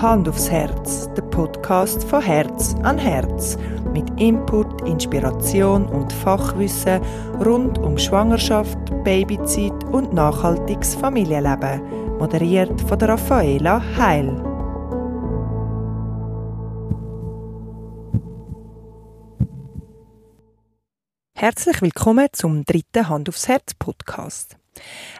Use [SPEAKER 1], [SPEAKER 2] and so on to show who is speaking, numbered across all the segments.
[SPEAKER 1] Hand aufs Herz, der Podcast von Herz an Herz. Mit Input, Inspiration und Fachwissen rund um Schwangerschaft, Babyzeit und nachhaltiges Familienleben. Moderiert von der Raffaela Heil. Herzlich willkommen zum dritten Hand aufs Herz Podcast.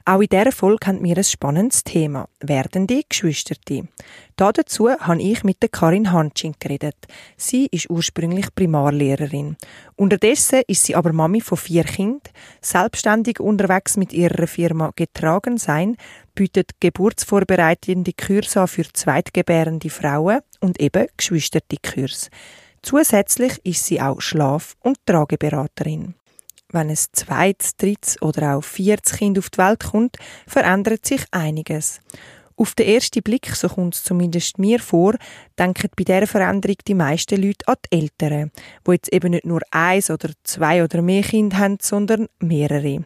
[SPEAKER 1] Auch in dieser Folge haben wir ein spannendes Thema. Werdende Geschwisterte. Dazu habe ich mit der Karin Hanschin geredet. Sie ist ursprünglich Primarlehrerin. Unterdessen ist sie aber Mami von vier Kindern, selbstständig unterwegs mit ihrer Firma Getragen sein, bietet geburtsvorbereitende Kurse für zweitgebärende Frauen und eben Geschwisterte Kurs. Zusätzlich ist sie auch Schlaf- und Trageberaterin wenn ein zweites, drittes oder auch viertes Kind auf die Welt kommt, verändert sich einiges. Auf den ersten Blick, so kommt es zumindest mir vor, denken bei dieser Veränderung die meisten Leute an die Eltern, die jetzt eben nicht nur eins oder zwei oder mehr Kinder haben, sondern mehrere.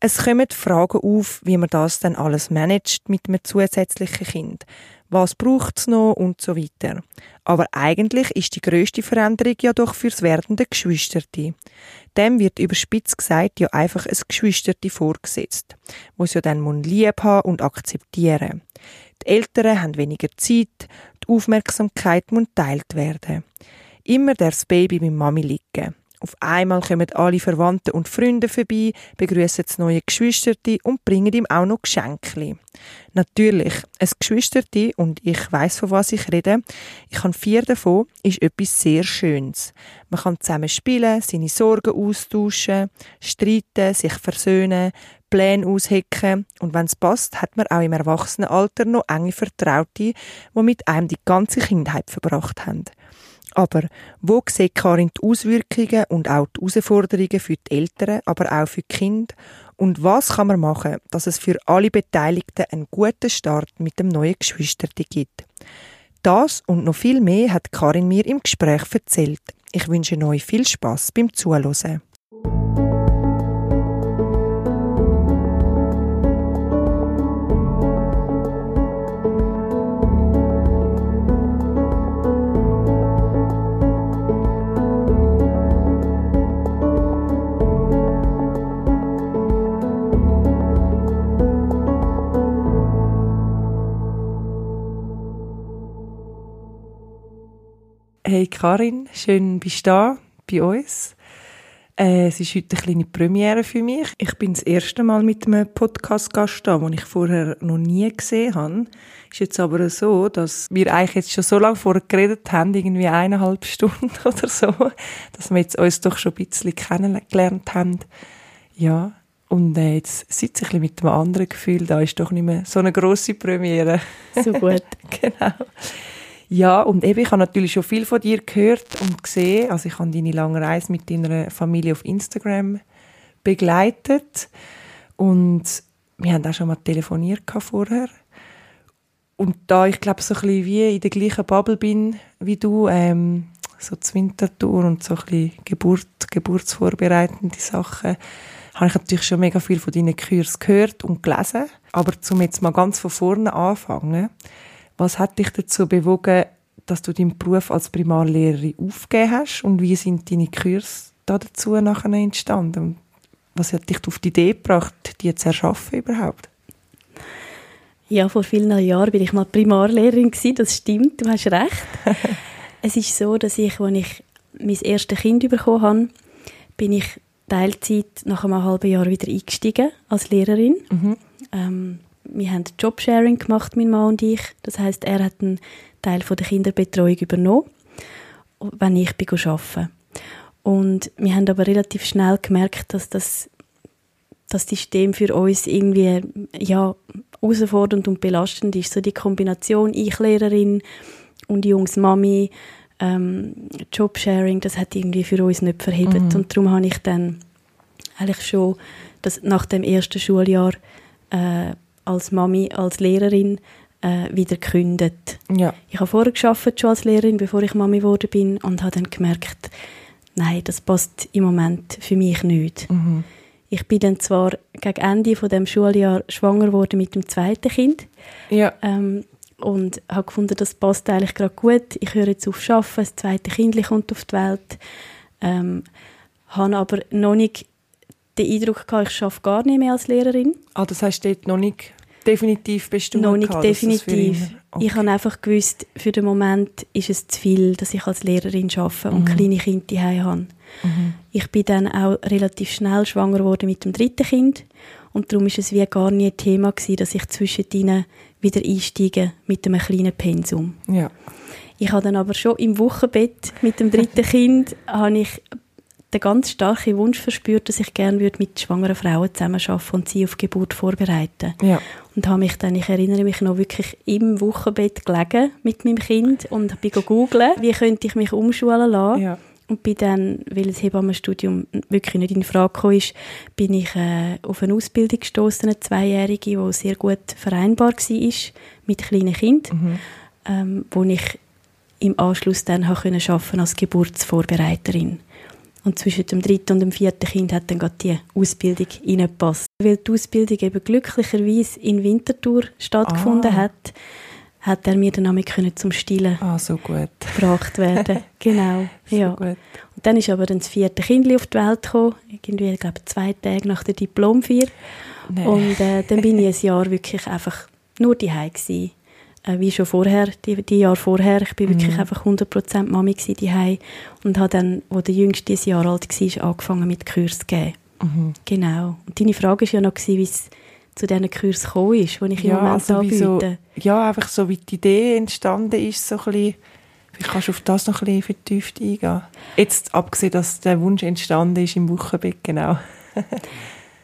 [SPEAKER 1] Es kommen Fragen auf, wie man das dann alles managt mit einem zusätzlichen Kind was braucht es noch und so weiter. Aber eigentlich ist die größte Veränderung ja doch fürs werdende Geschwisterte. Dem wird überspitzt gesagt ja einfach ein Geschwisterte vorgesetzt, wo es ja dann muss lieb haben und akzeptieren. Die Eltern haben weniger Zeit, die Aufmerksamkeit muss teilt werden. Immer das Baby mit Mami liegen. Auf einmal kommen alle Verwandten und Freunde vorbei, begrüßen das neue Geschwisterte und bringen ihm auch noch Geschenke. Natürlich, ein Geschwisterte, und ich weiß von was ich rede, ich habe vier davon, ist etwas sehr Schönes. Man kann zusammen spielen, seine Sorgen austauschen, streiten, sich versöhnen, Pläne aushecken und wenn es passt, hat man auch im Erwachsenenalter noch enge Vertraute, die mit einem die ganze Kindheit verbracht haben. Aber wo sieht Karin die Auswirkungen und auch die Herausforderungen für die Eltern, aber auch für die Kinder? Und was kann man machen, dass es für alle Beteiligten einen guten Start mit dem neuen Geschwisterti gibt? Das und noch viel mehr hat Karin mir im Gespräch erzählt. Ich wünsche euch viel Spaß beim Zuhören. Karin, schön bist du da bei uns. Äh, es ist heute eine kleine Premiere für mich. Ich bin das erste Mal mit einem Podcast-Gast da, den ich vorher noch nie gesehen habe. Ist jetzt aber so, dass wir eigentlich jetzt schon so lange vorher geredet haben, irgendwie eineinhalb Stunden oder so, dass wir jetzt uns doch schon ein bisschen kennengelernt haben. Ja, und äh, jetzt sitze ich ein mit einem anderen Gefühl, da ist doch nicht mehr so eine grosse Premiere.
[SPEAKER 2] So gut.
[SPEAKER 1] genau. Ja, und eben, ich habe natürlich schon viel von dir gehört und gesehen. Also ich habe deine lange Reise mit deiner Familie auf Instagram begleitet und wir haben auch schon mal telefoniert vorher. Und da ich glaube so ein bisschen wie in der gleichen Bubble bin wie du, ähm, so zur Wintertour und so ein bisschen Geburt, geburtsvorbereitende Sachen, habe ich natürlich schon mega viel von deinen Kursen gehört und gelesen. Aber zum jetzt mal ganz von vorne anfangen, was hat dich dazu bewogen, dass du deinen Beruf als Primarlehrerin aufgegeben hast und wie sind deine Kurse dazu nachher entstanden? Und was hat dich auf die Idee gebracht, die zu erschaffen überhaupt?
[SPEAKER 2] Ja, vor vielen Jahren bin ich mal Primarlehrerin gewesen, das stimmt, du hast recht. es ist so, dass ich, als ich mein erstes Kind bekommen habe, bin ich Teilzeit nach einem halben Jahr wieder eingestiegen als Lehrerin. Mhm. Ähm, wir haben Jobsharing gemacht, mein Mann und ich. Das heißt, er hat einen Teil von der Kinderbetreuung übernommen, wenn ich bin arbeiten. Und wir haben aber relativ schnell gemerkt, dass das, das System für uns irgendwie ja, herausfordernd und belastend ist. So die Kombination ich Lehrerin und Jungs Mami, ähm, Jobsharing, das hat irgendwie für uns nicht verhebt. Mhm. Und darum habe ich dann eigentlich schon das, nach dem ersten Schuljahr äh, als Mami, als Lehrerin äh, wieder gekündigt. Ja. Ich habe vorher geschafft schon als Lehrerin, bevor ich Mami geworden bin und habe dann gemerkt, nein, das passt im Moment für mich nicht. Mhm. Ich bin dann zwar gegen Ende von dem Schuljahr schwanger geworden mit dem zweiten Kind. Ja. Ähm, und habe gefunden, das passt eigentlich gerade gut. Ich höre jetzt auf Arbeiten, das zweite Kind kommt auf die Welt. Ähm, habe aber noch nicht den Eindruck gehabt, ich arbeite gar nicht mehr als Lehrerin.
[SPEAKER 1] Ah, das heißt dort noch nicht definitiv bestimmt?
[SPEAKER 2] Noch nicht gehabt, definitiv. Okay. Ich habe einfach gewusst, für den Moment ist es zu viel, dass ich als Lehrerin arbeite und mhm. kleine Kinder daheim habe. Mhm. Ich bin dann auch relativ schnell schwanger geworden mit dem dritten Kind und darum ist es wie gar nie ein Thema gewesen, dass ich zwischendrin wieder einsteige mit einem kleinen Pensum.
[SPEAKER 1] Ja.
[SPEAKER 2] Ich habe dann aber schon im Wochenbett mit dem dritten Kind habe ich den ganz starken Wunsch verspürt, dass ich gerne mit schwangeren Frauen zusammenarbeiten und sie auf Geburt vorbereiten.
[SPEAKER 1] Ja.
[SPEAKER 2] Und habe mich dann, ich erinnere mich noch wirklich im Wochenbett gelegen mit meinem Kind und bin googeln, wie könnte ich mich umschulen lassen. Ja. Und bin dann, weil das Hebammenstudium wirklich nicht in Frage kam, ist, bin ich äh, auf eine Ausbildung gestoßen, eine Zweijährige, die sehr gut vereinbar war mit kleinen Kindern, mhm. ähm, wo ich im Anschluss dann arbeiten als Geburtsvorbereiterin. Und zwischen dem dritten und dem vierten Kind hat dann gerade die Ausbildung reingepasst. Weil die Ausbildung eben glücklicherweise in Winterthur stattgefunden ah. hat, hat er mir dann auch können zum Stillen
[SPEAKER 1] ah, so gut.
[SPEAKER 2] gebracht werden. genau, so ja. Gut. Und dann ist aber dann das vierte Kind auf die Welt gekommen, irgendwie, ich glaube, zwei Tage nach der Diplomfeier. Nee. Und äh, dann bin ich ein Jahr wirklich einfach nur daheim gewesen äh, wie schon vorher, die, die Jahre vorher. Ich bin mhm. wirklich einfach 100% Mami die und habe dann, wo der Jüngste dieses Jahr alt war, angefangen mit Kurs zu geben. Mhm. Genau. Und deine Frage war ja noch, wie es zu diesen Kursen gekommen ist, die ich ja, im Moment also anbiete.
[SPEAKER 1] So, ja, einfach so wie die Idee entstanden ist, so ein bisschen, wie kannst du auf das noch ein bisschen vertieft eingehen? Jetzt, abgesehen, dass der Wunsch entstanden ist im Wochenbett, genau.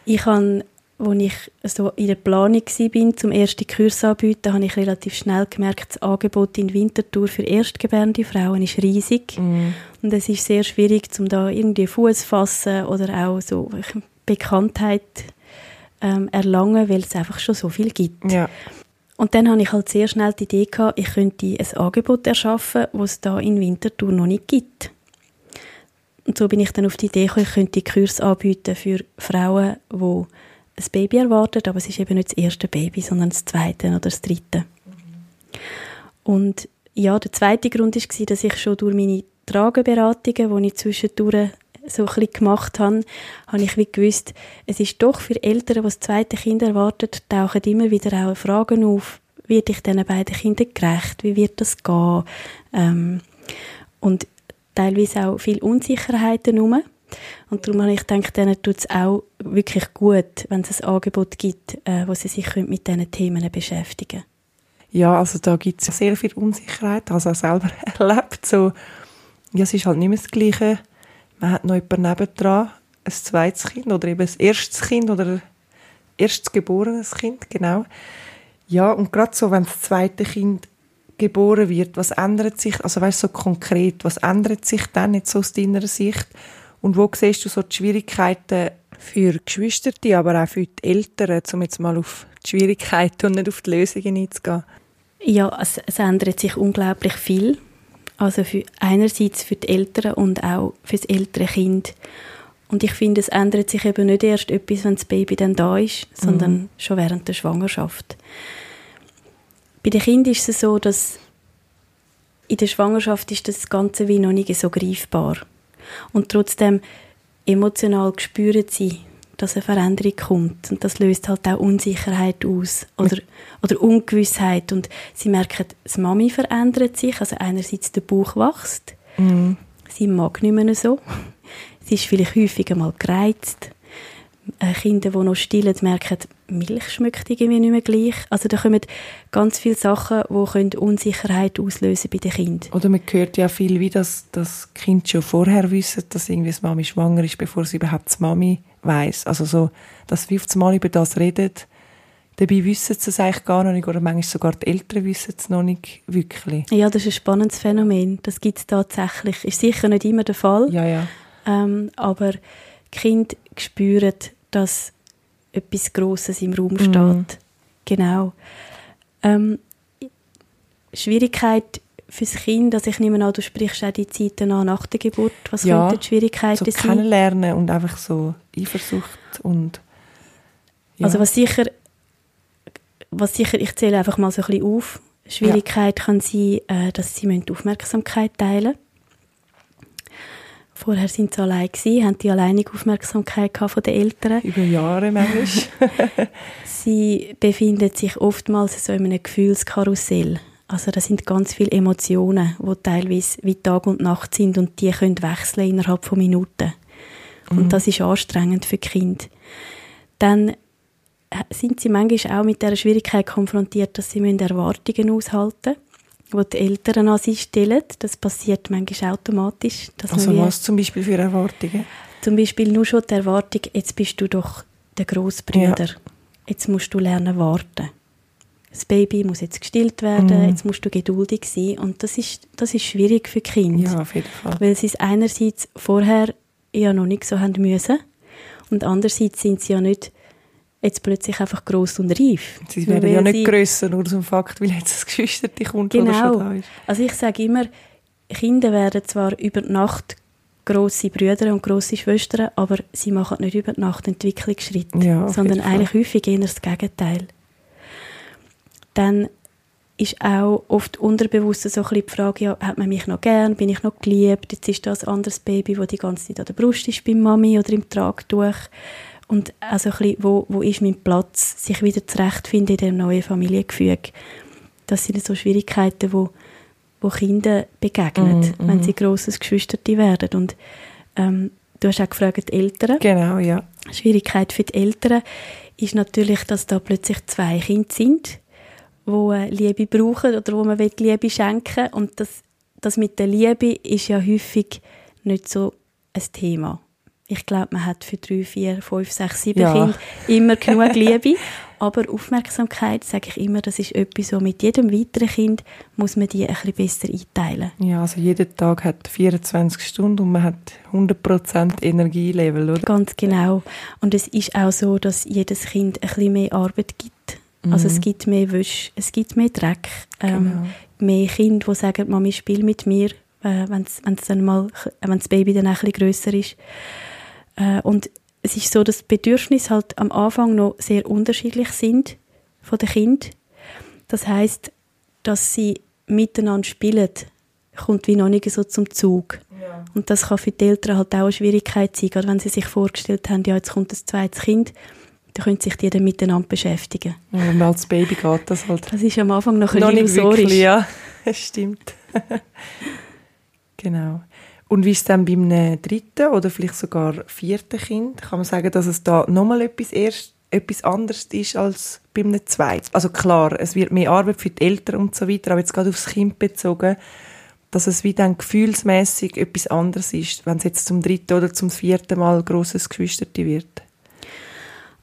[SPEAKER 2] ich habe als ich so in der Planung war, zum ersten Kurs anzubieten, habe ich relativ schnell gemerkt, das Angebot in Winterthur für erstgebärende Frauen ist riesig. Mm. Und es ist sehr schwierig, um da irgendwie Fuß fassen oder auch so Bekanntheit ähm, erlangen, weil es einfach schon so viel gibt.
[SPEAKER 1] Ja.
[SPEAKER 2] Und dann habe ich halt sehr schnell die Idee gehabt, ich könnte ein Angebot erschaffen, das es da in Winterthur noch nicht gibt. Und so bin ich dann auf die Idee gekommen, ich könnte Kurs anbieten für Frauen, die ein Baby erwartet, aber es ist eben nicht das erste Baby, sondern das zweite oder das dritte. Und ja, der zweite Grund war, dass ich schon durch meine Trageberatungen, die ich zwischendurch so ein bisschen gemacht habe, habe ich wie gewusst, es ist doch für Eltern, die das zweite Kind erwartet, tauchen immer wieder auch Fragen auf, wird ich diesen beiden Kindern gerecht, wie wird das gehen? Ähm, und teilweise auch viel Unsicherheiten herum. Und darum habe ich gedacht, denen tut es auch wirklich gut, wenn es ein Angebot gibt, äh, wo sie sich mit diesen Themen beschäftigen
[SPEAKER 1] Ja, also da gibt es sehr viel Unsicherheit, also auch selber erlebt. So, ja, es ist halt nicht mehr das Gleiche. Man hat noch jemanden nebendran, ein zweites Kind oder eben ein erstes Kind oder ein erstgeborenes Kind, genau. Ja, und gerade so, wenn das zweite Kind geboren wird, was ändert sich, also weißt du, so konkret, was ändert sich dann jetzt so aus deiner Sicht? Und wo siehst du so die Schwierigkeiten für Geschwister, aber auch für die Eltern, um jetzt mal auf die Schwierigkeiten und nicht auf die Lösungen einzugehen?
[SPEAKER 2] Ja, es, es ändert sich unglaublich viel. Also für, einerseits für die Eltern und auch für das ältere Kind. Und ich finde, es ändert sich eben nicht erst etwas, wenn das Baby dann da ist, sondern mhm. schon während der Schwangerschaft. Bei den Kindern ist es so, dass in der Schwangerschaft ist das Ganze wie noch nicht so greifbar. Und trotzdem emotional spüren sie, dass eine Veränderung kommt. Und das löst halt auch Unsicherheit aus oder, oder Ungewissheit. Und sie merken, das Mami verändert sich. Also einerseits der Bauch wächst. Mhm. Sie mag nicht mehr so. Sie ist vielleicht häufiger mal gereizt. Äh, Kinder, die noch stillen, merken, Milch schmeckt irgendwie nicht mehr gleich. Also da kommen ganz viele Sachen, die Unsicherheit auslösen bei den Kindern.
[SPEAKER 1] Oder man hört ja viel, wie das, das Kind schon vorher wissen, dass irgendwie das Mami schwanger ist, bevor sie überhaupt das Mami weiß. Also so, dass wir Mal über das reden, dabei wissen sie es eigentlich gar noch nicht oder manchmal sogar die Eltern wissen es noch nicht wirklich.
[SPEAKER 2] Ja, das ist ein spannendes Phänomen. Das gibt es tatsächlich. Ist sicher nicht immer der Fall.
[SPEAKER 1] Ja, ja.
[SPEAKER 2] Ähm, aber Kinder spüren, dass etwas Grosses im Raum steht. Mm. Genau. Ähm, Schwierigkeit fürs Kind, also ich nehme an, du sprichst auch die Zeiten an nach der Geburt. Was ja, könnten die Schwierigkeiten so
[SPEAKER 1] sein? kennenlernen und einfach so Eifersucht und
[SPEAKER 2] ja. Also was sicher, was sicher, ich zähle einfach mal so ein bisschen auf, Schwierigkeit ja. kann sein, äh, dass sie Aufmerksamkeit teilen müssen. Vorher sind sie allein gewesen, haben die alleinige Aufmerksamkeit von den Eltern.
[SPEAKER 1] Über Jahre manchmal.
[SPEAKER 2] sie befinden sich oftmals so in einem Gefühlskarussell. Also da sind ganz viele Emotionen, die teilweise wie Tag und Nacht sind und die können wechseln innerhalb von Minuten. Mhm. Und das ist anstrengend für Kinder. Dann sind sie manchmal auch mit der Schwierigkeit konfrontiert, dass sie Erwartungen aushalten müssen wo die Eltern an sie stellen. Das passiert manchmal automatisch.
[SPEAKER 1] also was zum Beispiel für Erwartungen?
[SPEAKER 2] Zum Beispiel nur schon die Erwartung, jetzt bist du doch der Großbrüder. Ja. Jetzt musst du lernen warten. Das Baby muss jetzt gestillt werden, mhm. jetzt musst du geduldig sein. Und das ist, das ist schwierig für Kinder.
[SPEAKER 1] Ja, auf jeden Fall.
[SPEAKER 2] Weil sie es einerseits vorher ja noch nicht so haben müssen und andererseits sind sie ja nicht jetzt plötzlich einfach gross und reif.
[SPEAKER 1] Sie werden ja nicht grösser, nur aus dem Fakt, weil jetzt das Geschwister kommt,
[SPEAKER 2] genau.
[SPEAKER 1] schon
[SPEAKER 2] da ist. Also ich sage immer, Kinder werden zwar über Nacht grosse Brüder und grosse Schwestern, aber sie machen nicht über Nacht Entwicklungsschritte, ja, sondern eigentlich häufig eher das Gegenteil. Dann ist auch oft unterbewusst so ein bisschen die Frage, ja, hat man mich noch gern, bin ich noch geliebt, jetzt ist das ein anderes Baby, das die ganze Zeit an der Brust ist bei Mami oder im Tragtuch und also ein bisschen, wo, wo ist mein Platz, sich wieder zurechtfinden in dem neuen Familiengefüge. Das sind so Schwierigkeiten, wo, wo Kinder begegnen, mm, mm. wenn sie grosses Geschwisterte werden. Und ähm, du hast auch gefragt, die Eltern.
[SPEAKER 1] Genau, ja.
[SPEAKER 2] Schwierigkeit für die Eltern ist natürlich, dass da plötzlich zwei Kinder sind, wo äh, Liebe brauchen oder wo man Liebe schenken und das, das mit der Liebe ist ja häufig nicht so ein Thema ich glaube, man hat für drei, vier, fünf, sechs, sieben ja. Kinder immer genug Liebe. Aber Aufmerksamkeit, sage ich immer, das ist etwas, so mit jedem weiteren Kind muss man die ein bisschen besser einteilen.
[SPEAKER 1] Ja, also jeder Tag hat 24 Stunden und man hat 100% Energielevel, oder?
[SPEAKER 2] Ganz genau. Und es ist auch so, dass jedes Kind ein bisschen mehr Arbeit gibt. Mhm. Also es gibt mehr Wäsche, es gibt mehr Dreck, ähm, genau. mehr Kinder, die sagen, Mami, spiel mit mir, äh, wenn das Baby dann ein bisschen grösser ist. Äh, und es ist so, dass die Bedürfnisse halt am Anfang noch sehr unterschiedlich sind von den Kindern. Das heißt, dass sie miteinander spielen, kommt wie noch nicht so zum Zug. Ja. Und das kann für die Eltern halt auch eine Schwierigkeit sein, gerade wenn sie sich vorgestellt haben, ja, jetzt kommt ein zweites Kind, dann können sich die dann miteinander beschäftigen.
[SPEAKER 1] Ja, und als Baby geht das halt.
[SPEAKER 2] Das ist am Anfang noch ein
[SPEAKER 1] noch illusorisch. Wirklich, ja, es stimmt. genau. Und wie ist es dann beim dritten oder vielleicht sogar vierten Kind? Kann man sagen, dass es da nochmal etwas, erst, etwas anderes ist als beim zweiten? Also klar, es wird mehr Arbeit für die Eltern und so weiter, aber jetzt gerade aufs Kind bezogen, dass es wie dann gefühlsmäßig etwas anderes ist, wenn es jetzt zum dritten oder zum vierten Mal grosses Geschwisterte wird.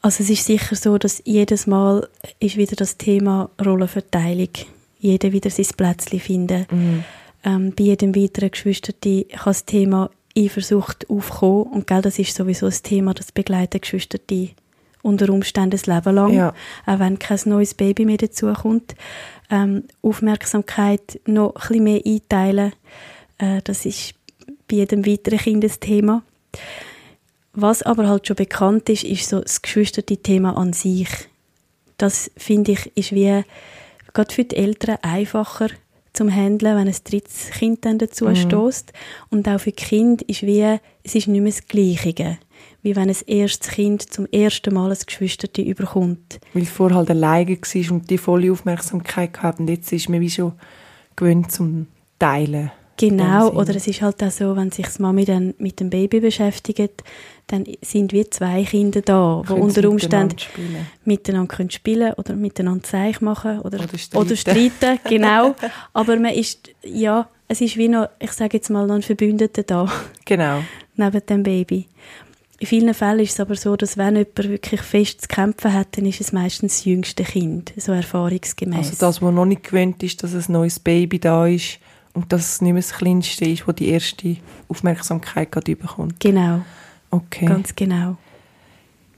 [SPEAKER 2] Also es ist sicher so, dass jedes Mal ist wieder das Thema Rollenverteilung. Jeder wieder sein Plätzchen finden. Mhm ähm, bei jedem weiteren Geschwisterte kann das Thema Eifersucht aufkommen. Und gell, das ist sowieso ein Thema, das begleitet Geschwisterte unter Umständen das Leben lang, ja. auch wenn kein neues Baby mehr dazukommt. Ähm, Aufmerksamkeit noch ein bisschen mehr einteilen, äh, das ist bei jedem weiteren Kind ein Thema. Was aber halt schon bekannt ist, ist so das Geschwisterte-Thema an sich. Das, finde ich, ist wie gerade für die Eltern einfacher, zum Handeln, wenn ein drittes Kind dann dazu mhm. stößt. Und auch für die Kinder ist wie, es ist nicht mehr das Gleiche, wie wenn ein erstes Kind zum ersten Mal ein Geschwisterte überkommt.
[SPEAKER 1] Weil es vorher halt alleine war und die volle Aufmerksamkeit gehabt und jetzt ist man wie schon gewöhnt zum Teilen.
[SPEAKER 2] Genau, oder es ist halt auch so, wenn sich das Mami dann mit dem Baby beschäftigt, dann sind wir zwei Kinder da, die unter Umständen miteinander, miteinander können spielen oder miteinander Zeich machen oder, oder streiten. Oder streiten genau. Aber man ist, ja, es ist wie noch, ich sage jetzt mal, noch ein Verbündeter da.
[SPEAKER 1] Genau.
[SPEAKER 2] neben dem Baby. In vielen Fällen ist es aber so, dass wenn jemand wirklich fest zu kämpfen hat, dann ist es meistens das jüngste Kind, so erfahrungsgemäß.
[SPEAKER 1] Also das, was noch nicht gewöhnt ist, dass ein neues Baby da ist, und dass es nicht mehr das Kleinste ist, das die erste Aufmerksamkeit gerade bekommt.
[SPEAKER 2] Genau.
[SPEAKER 1] Okay.
[SPEAKER 2] Ganz genau.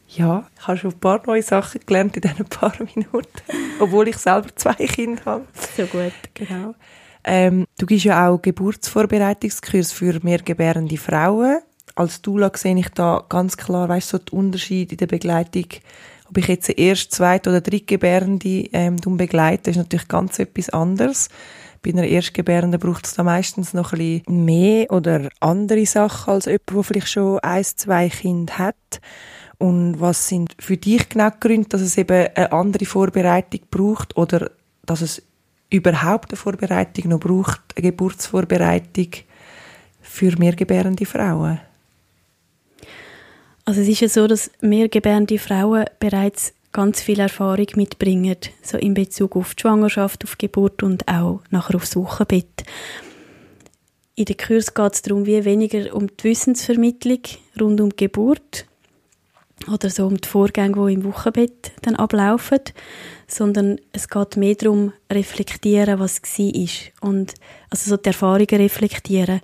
[SPEAKER 1] Ja, ich habe schon ein paar neue Sachen gelernt in diesen paar Minuten, obwohl ich selber zwei Kinder habe.
[SPEAKER 2] So gut, genau.
[SPEAKER 1] Ähm, du gibst ja auch Geburtsvorbereitungskurs für mehrgebärende Frauen. Als Dula sehe ich da ganz klar, weißt so den Unterschied in der Begleitung Ob ich jetzt erst, zweit oder drittgebärende ähm, begleite, ist natürlich ganz etwas anderes. Bei einer Erstgebärenden braucht es da meistens noch ein bisschen mehr oder andere Sachen als jemand, der vielleicht schon ein, zwei Kinder hat. Und was sind für dich genau die Gründe, dass es eben eine andere Vorbereitung braucht oder dass es überhaupt eine Vorbereitung noch braucht, eine Geburtsvorbereitung für mehrgebärende Frauen?
[SPEAKER 2] Also es ist ja so, dass mehrgebärende Frauen bereits ganz viel Erfahrung mitbringen, so in Bezug auf die Schwangerschaft, auf die Geburt und auch nachher aufs Wochenbett. In der Kurs geht es darum, wie weniger um die Wissensvermittlung rund um die Geburt oder so um die Vorgänge, die im Wochenbett dann ablaufen, sondern es geht mehr darum, reflektieren, was war und also so die Erfahrungen reflektieren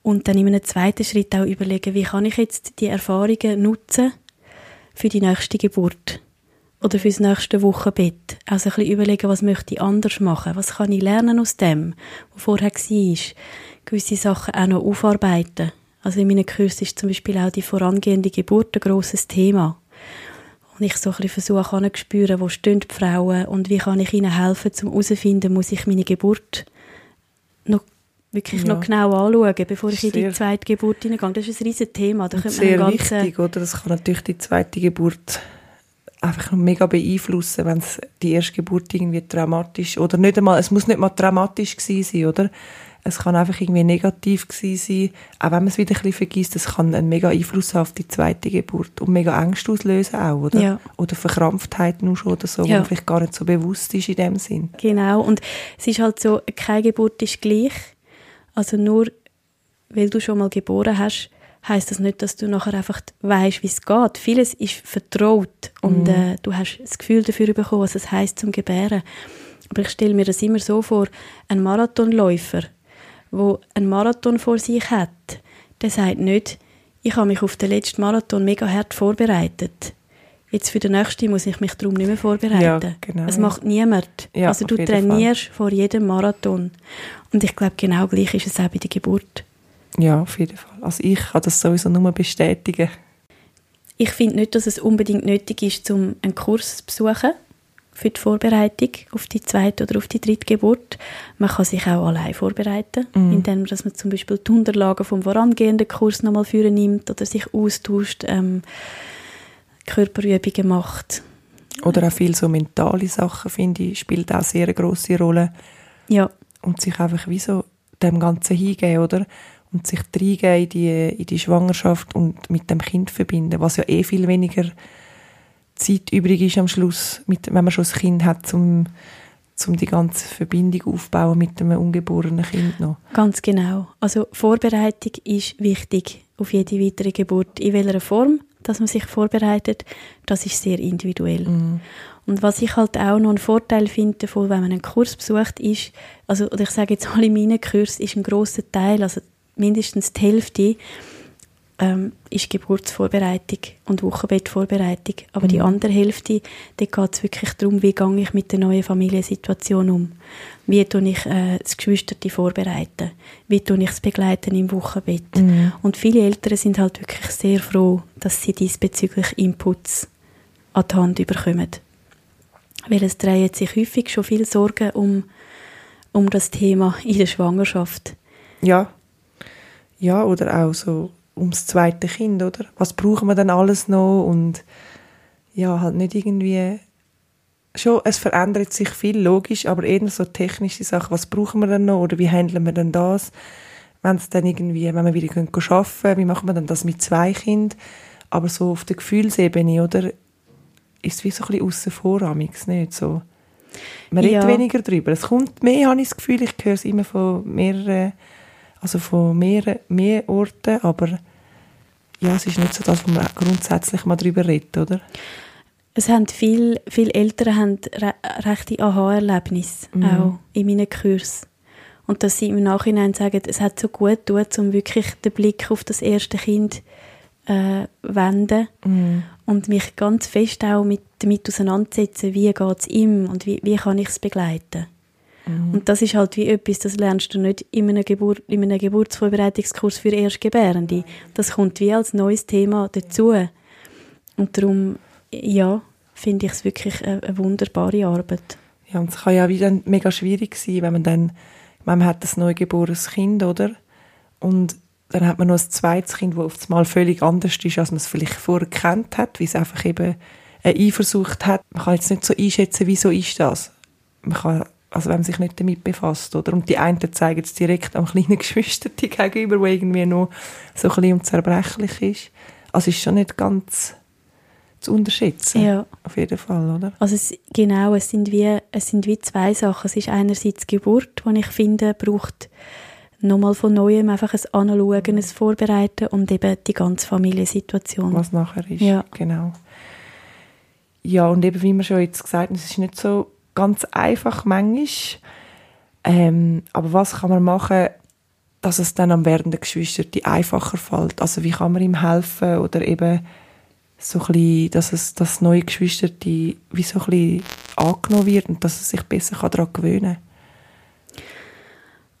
[SPEAKER 2] und dann in einem zweiten Schritt auch überlegen, wie kann ich jetzt die Erfahrungen nutzen für die nächste Geburt oder für das nächste Wochenbett. Also ein bisschen überlegen, was möchte ich anders machen, was kann ich lernen aus dem, was vorher war. Gewisse Sachen auch noch aufarbeiten. Also in meinen Kursen ist zum Beispiel auch die vorangehende Geburt ein grosses Thema. Und ich so ein bisschen versuche zu spüren, wo stehen die Frauen und wie kann ich ihnen helfen, um herauszufinden, muss ich meine Geburt noch wirklich ja. noch genau anschauen, bevor ich in die zweite Geburt hineingehe. Das ist ein riesiges Thema.
[SPEAKER 1] Da sehr wichtig, oder? Das kann natürlich die zweite Geburt einfach mega beeinflussen, wenn es die erste Geburt irgendwie traumatisch oder nicht einmal, es muss nicht mal traumatisch gewesen sein, oder? Es kann einfach irgendwie negativ gewesen sein, auch wenn man es wieder ein bisschen vergisst, es kann einen mega Einfluss haben auf die zweite Geburt und mega Ängste auslösen auch, oder? Ja. Oder Verkrampftheit nur schon oder so, ja. wo man vielleicht gar nicht so bewusst ist in dem Sinn.
[SPEAKER 2] Genau, und es ist halt so, keine Geburt ist gleich, also nur, weil du schon mal geboren hast, heißt das nicht, dass du nachher einfach weißt, wie es geht. Vieles ist vertraut und mhm. äh, du hast das Gefühl dafür bekommen, was es heißt zum Gebären. Aber ich stelle mir das immer so vor: Ein Marathonläufer, wo einen Marathon vor sich hat, der sagt nicht, ich habe mich auf den letzten Marathon mega hart vorbereitet. Jetzt für den nächsten muss ich mich darum nicht mehr vorbereiten. Ja, genau, das macht niemand. Ja, also du trainierst Fall. vor jedem Marathon. Und ich glaube, genau gleich ist es auch bei der Geburt.
[SPEAKER 1] Ja, auf jeden Fall. Also ich kann das sowieso nur bestätigen.
[SPEAKER 2] Ich finde nicht, dass es unbedingt nötig ist, um einen Kurs zu besuchen für die Vorbereitung auf die zweite oder auf die dritte Geburt. Man kann sich auch allein vorbereiten, mm. indem dass man zum Beispiel die Unterlagen vom vorangehenden Kurs nochmal führen nimmt oder sich austauscht, ähm, Körperübungen macht.
[SPEAKER 1] Oder auch viel so mentale Sachen, finde ich, spielt auch sehr eine grosse Rolle.
[SPEAKER 2] Ja.
[SPEAKER 1] Und sich einfach wie so dem Ganzen hingeben, oder? Und sich reingeben in die, in die Schwangerschaft und mit dem Kind verbinden, was ja eh viel weniger Zeit übrig ist am Schluss, mit, wenn man schon ein Kind hat, um, um die ganze Verbindung aufzubauen mit einem ungeborenen Kind noch.
[SPEAKER 2] Ganz genau. Also Vorbereitung ist wichtig auf jede weitere Geburt. In welcher Form, dass man sich vorbereitet, das ist sehr individuell. Mm. Und was ich halt auch noch einen Vorteil finde davon, wenn man einen Kurs besucht, ist, also, oder ich sage jetzt mal in meinen Kursen, ist ein grosser Teil, also mindestens die Hälfte ähm, ist Geburtsvorbereitung und Wochenbettvorbereitung. Aber mhm. die andere Hälfte, da geht es wirklich darum, wie gehe ich mit der neuen Familiensituation um. Wie tue ich äh, das Geschwisterte vorbereiten? Wie tue ich es begleiten im Wochenbett? Mhm. Und viele Eltern sind halt wirklich sehr froh, dass sie diesbezüglich Inputs an die Hand bekommen. Weil es drehen sich häufig schon viel Sorgen um, um das Thema in der Schwangerschaft.
[SPEAKER 1] Ja, ja, oder auch so ums zweite Kind, oder? Was brauchen wir dann alles noch? Und ja, halt nicht irgendwie schon, es verändert sich viel, logisch, aber eher so technische Sachen. Was brauchen wir dann noch? Oder wie handeln wir denn das? Wenn es dann irgendwie, wenn wir wieder arbeiten können, wie machen wir dann das mit zwei Kindern? Aber so auf der Gefühlsebene, oder? Ist es wie so ein bisschen aussen vor, nicht so. Man redet ja. weniger darüber. Es kommt mehr, habe ich das Gefühl, ich höre es immer von mehreren also von mehreren, mehr Orten, aber ja, es ist nicht so das, wo man grundsätzlich mal darüber redet, oder?
[SPEAKER 2] Es haben viel, viele Eltern haben re rechte Aha-Erlebnisse, mhm. auch in meinen Kursen. Und dass sie im Nachhinein sagen, es hat so gut getan, um wirklich den Blick auf das erste Kind äh, wenden mhm. und mich ganz fest auch mit, damit auseinandersetzen, wie geht es ihm und wie, wie kann ich es begleiten. Mhm. Und das ist halt wie etwas, das lernst du nicht in einem, Geburt, in einem Geburtsvorbereitungskurs für Erstgebärende. Das kommt wie als neues Thema dazu. Und darum, ja, finde ich es wirklich eine, eine, wunderbare Arbeit.
[SPEAKER 1] Ja, und es kann ja wieder mega schwierig sein, wenn man dann, man hat ein neugeborenes Kind, oder? Und dann hat man noch ein zweites Kind, das auf einmal völlig anders ist, als man es vielleicht vorher kennt hat, wie es einfach eben eine Eifersucht hat. Man kann jetzt nicht so einschätzen, wieso ist das. Man kann, also wenn man sich nicht damit befasst, oder? Und die einen zeigen es direkt am kleinen Geschwister gegenüber, wo irgendwie noch so ein bisschen zerbrechlich ist. Also ist schon nicht ganz zu unterschätzen.
[SPEAKER 2] Ja.
[SPEAKER 1] Auf jeden Fall, oder?
[SPEAKER 2] Also es, genau, es sind, wie, es sind wie zwei Sachen. Es ist einerseits die Geburt, die ich finde, braucht nochmal von Neuem einfach ein Anschauen, ein Vorbereiten und eben die ganze Familiensituation.
[SPEAKER 1] Was nachher ist,
[SPEAKER 2] ja.
[SPEAKER 1] genau. Ja, und eben wie wir schon jetzt gesagt haben, es ist nicht so ganz einfach manchmal, ähm, aber was kann man machen, dass es dann am werdenden Geschwister einfacher fällt? Also wie kann man ihm helfen oder eben so ein bisschen, dass es das neue Geschwister wie so ein bisschen angenommen wird und dass es sich besser daran gewöhnen kann?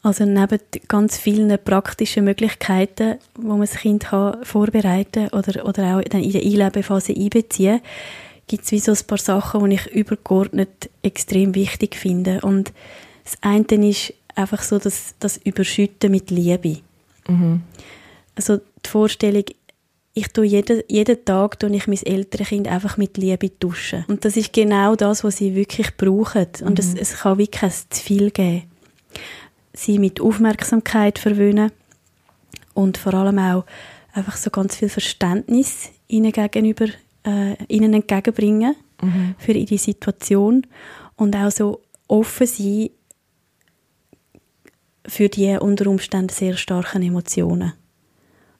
[SPEAKER 2] Also neben ganz vielen praktischen Möglichkeiten, wo man das Kind kann vorbereiten oder, oder auch dann in der Einlebephase einbeziehen, gibt es wie so ein paar Sachen, die ich übergeordnet extrem wichtig finde. Und das eine ist einfach so das, das Überschütten mit Liebe. Mhm. Also die Vorstellung, ich tue jeden, jeden Tag tue ich mein ältere Kind einfach mit Liebe duschen. Und das ist genau das, was sie wirklich brauchen. Und mhm. es, es kann wirklich zu viel geben sie mit Aufmerksamkeit verwöhnen und vor allem auch einfach so ganz viel Verständnis ihnen gegenüber äh, ihnen entgegenbringen mhm. für ihre Situation und auch so offen sein für die unter Umständen sehr starken Emotionen,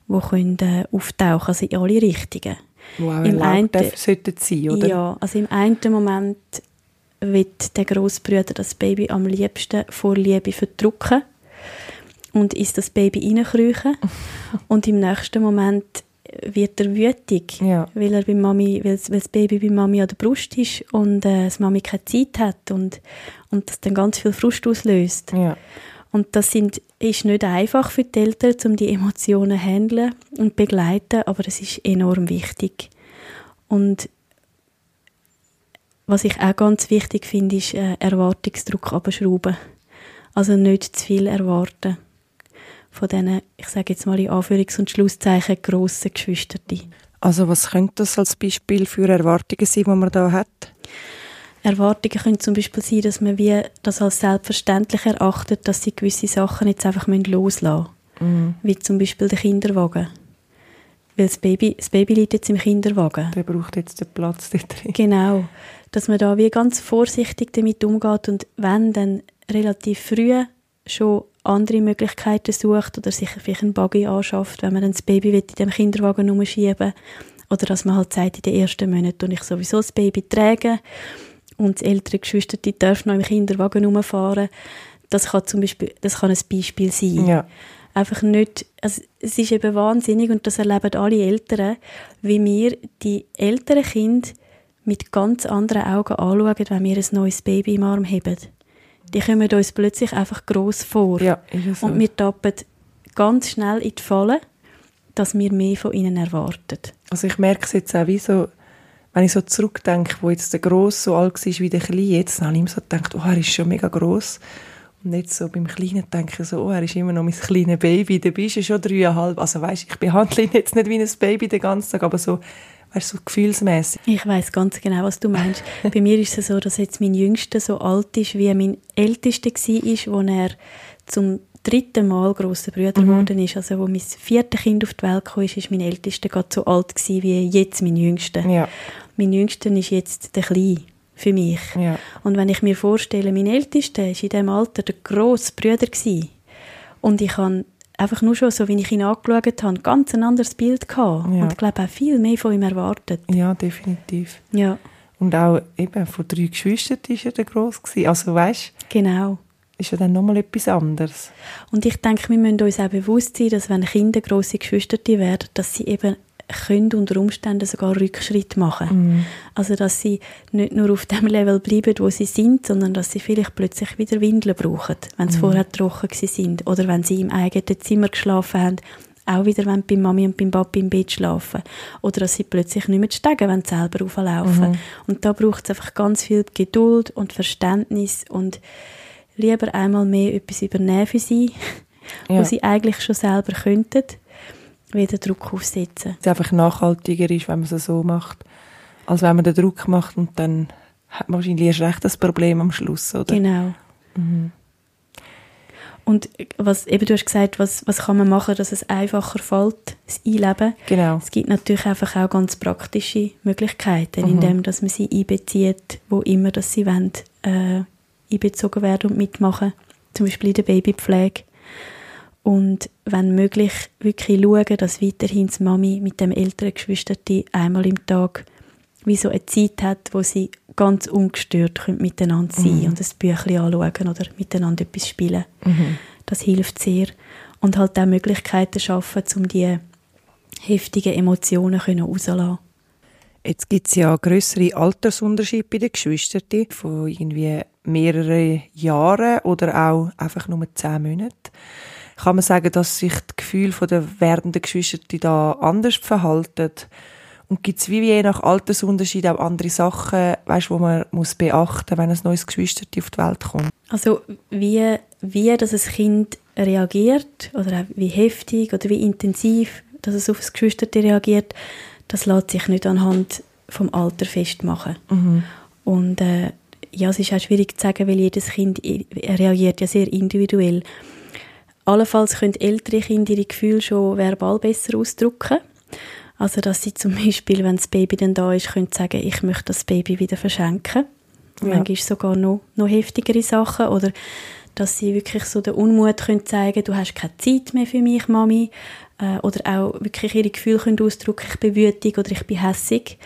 [SPEAKER 2] die können äh, auftauchen, also in alle Richtungen.
[SPEAKER 1] Wo auch Im einen, sollten sein, oder?
[SPEAKER 2] Ja, also im einen Moment wird der Großbrüder das Baby am liebsten vor Liebe verdrücken und ist das Baby reinkriechen. und im nächsten Moment wird er wütig, ja. weil, er bei Mami, weil, weil das Baby bei Mami an der Brust ist und äh, das Mami keine Zeit hat und, und das dann ganz viel Frust auslöst. Ja. Und das sind, ist nicht einfach für die Eltern, um die Emotionen zu handeln und begleiten, aber es ist enorm wichtig. Und was ich auch ganz wichtig finde, ist äh, Erwartungsdruck abschrauben. Also nicht zu viel erwarten von diesen, ich sage jetzt mal in Anführungs- und Schlusszeichen, grossen Geschwistern.
[SPEAKER 1] Also was könnte das als Beispiel für Erwartungen sein, die man da hat?
[SPEAKER 2] Erwartungen können zum Beispiel sein, dass man wie das als selbstverständlich erachtet, dass sie gewisse Sachen jetzt einfach loslassen müssen. Mhm. Wie zum Beispiel der Kinderwagen. Weil das Baby, das Baby liegt jetzt im Kinderwagen.
[SPEAKER 1] Der braucht jetzt den Platz dort drin.
[SPEAKER 2] Genau. Dass man da wie ganz vorsichtig damit umgeht und wenn dann relativ früh schon andere Möglichkeiten sucht oder sich vielleicht einen Buggy anschafft, wenn man dann das Baby in dem Kinderwagen umschieben oder dass man halt sagt, in den ersten Monaten und ich sowieso das Baby tragen und das ältere Geschwister die dürfen noch im Kinderwagen umfahren. Das kann zum Beispiel, das kann ein Beispiel sein. Ja. Einfach nicht, also es ist eben wahnsinnig und das erleben alle Eltern, wie wir die älteren Kinder mit ganz anderen Augen anschauen, wenn wir ein neues Baby im Arm haben die kommen uns plötzlich einfach gross vor.
[SPEAKER 1] Ja,
[SPEAKER 2] so. Und wir tappen ganz schnell in die Falle, dass wir mehr von ihnen erwarten.
[SPEAKER 1] Also ich merke es jetzt auch wie so, wenn ich so zurückdenke, wo jetzt der Gross so alt war wie der Kleine, jetzt habe ich immer so gedacht, oh, er ist schon mega gross. Und jetzt so beim Kleinen denke ich so, oh, er ist immer noch mein kleines Baby, der bist du schon dreieinhalb. Also weißt, ich behandle ihn jetzt nicht wie ein Baby den ganzen Tag, aber so weißt, so gefühlsmäßig.
[SPEAKER 2] Ich weiß ganz genau, was du meinst. Bei mir ist es so, dass jetzt mein Jüngster so alt ist, wie mein Ältester war, als er zum dritten Mal grosser Bruder mhm. geworden ist. Also, wo mein viertes Kind auf die Welt kam, ist, ist mein Ältester gerade so alt gewesen, wie jetzt mein Jüngster.
[SPEAKER 1] Ja.
[SPEAKER 2] Mein Jüngster ist jetzt der Kleine für mich.
[SPEAKER 1] Ja.
[SPEAKER 2] Und wenn ich mir vorstelle, mein Ältester war in diesem Alter der grosse Bruder gewesen. Und ich habe einfach nur schon so, wie ich ihn angeschaut habe, ganz ein anderes Bild gehabt. Ja. Und ich glaube auch viel mehr von ihm erwartet.
[SPEAKER 1] Ja, definitiv.
[SPEAKER 2] Ja.
[SPEAKER 1] Und auch eben von drei Geschwistern war er der gross. Gewesen. Also weißt
[SPEAKER 2] Genau.
[SPEAKER 1] Ist ja dann nochmal etwas anderes.
[SPEAKER 2] Und ich denke, wir müssen uns auch bewusst sein, dass wenn Kinder grosse Geschwister werden, dass sie eben können unter Umständen sogar Rückschritt machen. Mm. Also dass sie nicht nur auf dem Level bleiben, wo sie sind, sondern dass sie vielleicht plötzlich wieder Windeln brauchen, wenn sie mm. vorher trocken sind oder wenn sie im eigenen Zimmer geschlafen haben, auch wieder wenn bei Mami und beim Papi im Bett schlafen. Oder dass sie plötzlich nicht mehr steigen, wenn sie selber auflaufen. Mhm. Und da braucht es einfach ganz viel Geduld und Verständnis und lieber einmal mehr etwas übernehmen für sie, ja. was sie eigentlich schon selber könnten, wieder Druck aufsetzen.
[SPEAKER 1] Es einfach nachhaltiger ist, wenn man es so macht, als wenn man den Druck macht und dann hat man wahrscheinlich erst recht das Problem am Schluss, oder?
[SPEAKER 2] Genau. Mhm. Und was, eben du hast gesagt, was, was kann man machen, dass es einfacher fällt, das Einleben.
[SPEAKER 1] Genau.
[SPEAKER 2] Es gibt natürlich einfach auch ganz praktische Möglichkeiten, mhm. indem dass man sie einbezieht, wo immer dass sie wollen, äh, einbezogen werden und mitmachen. Zum Beispiel in der Babypflege. Und wenn möglich, wirklich schauen, dass weiterhin die Mami mit dem älteren Geschwister einmal im Tag wie so eine Zeit hat, wo sie ganz ungestört miteinander sein mhm. und ein Büchlein anschauen oder miteinander etwas spielen. Mhm. Das hilft sehr. Und halt auch Möglichkeiten schaffen, um die heftigen Emotionen rauszulassen.
[SPEAKER 1] Jetzt gibt es ja größere Altersunterschiede bei den Geschwistern von irgendwie mehreren Jahren oder auch einfach nur zehn Monaten. Kann man sagen, dass sich das Gefühl der werdenden Geschwister da anders verhalten? Und gibt es wie je nach Altersunterschied auch andere Sachen, weißt, wo man muss beachten wenn ein neues Geschwister auf die Welt kommt?
[SPEAKER 2] Also wie, wie das ein Kind reagiert oder wie heftig oder wie intensiv dass es auf das Geschwister reagiert, das lässt sich nicht anhand vom Alter festmachen. Mhm. Und äh, ja, es ist auch schwierig zu sagen, weil jedes Kind reagiert ja sehr individuell. Allenfalls können ältere Kinder ihre Gefühle schon verbal besser ausdrücken. Also, dass sie zum Beispiel, wenn das Baby dann da ist, können sagen, ich möchte das Baby wieder verschenken. Ja. Manchmal sogar noch, noch heftigere Sachen. Oder dass sie wirklich so den Unmut können zeigen du hast keine Zeit mehr für mich, Mami. Äh, oder auch wirklich ihre Gefühle können ausdrücken, ich bin wütig oder ich bin hässig.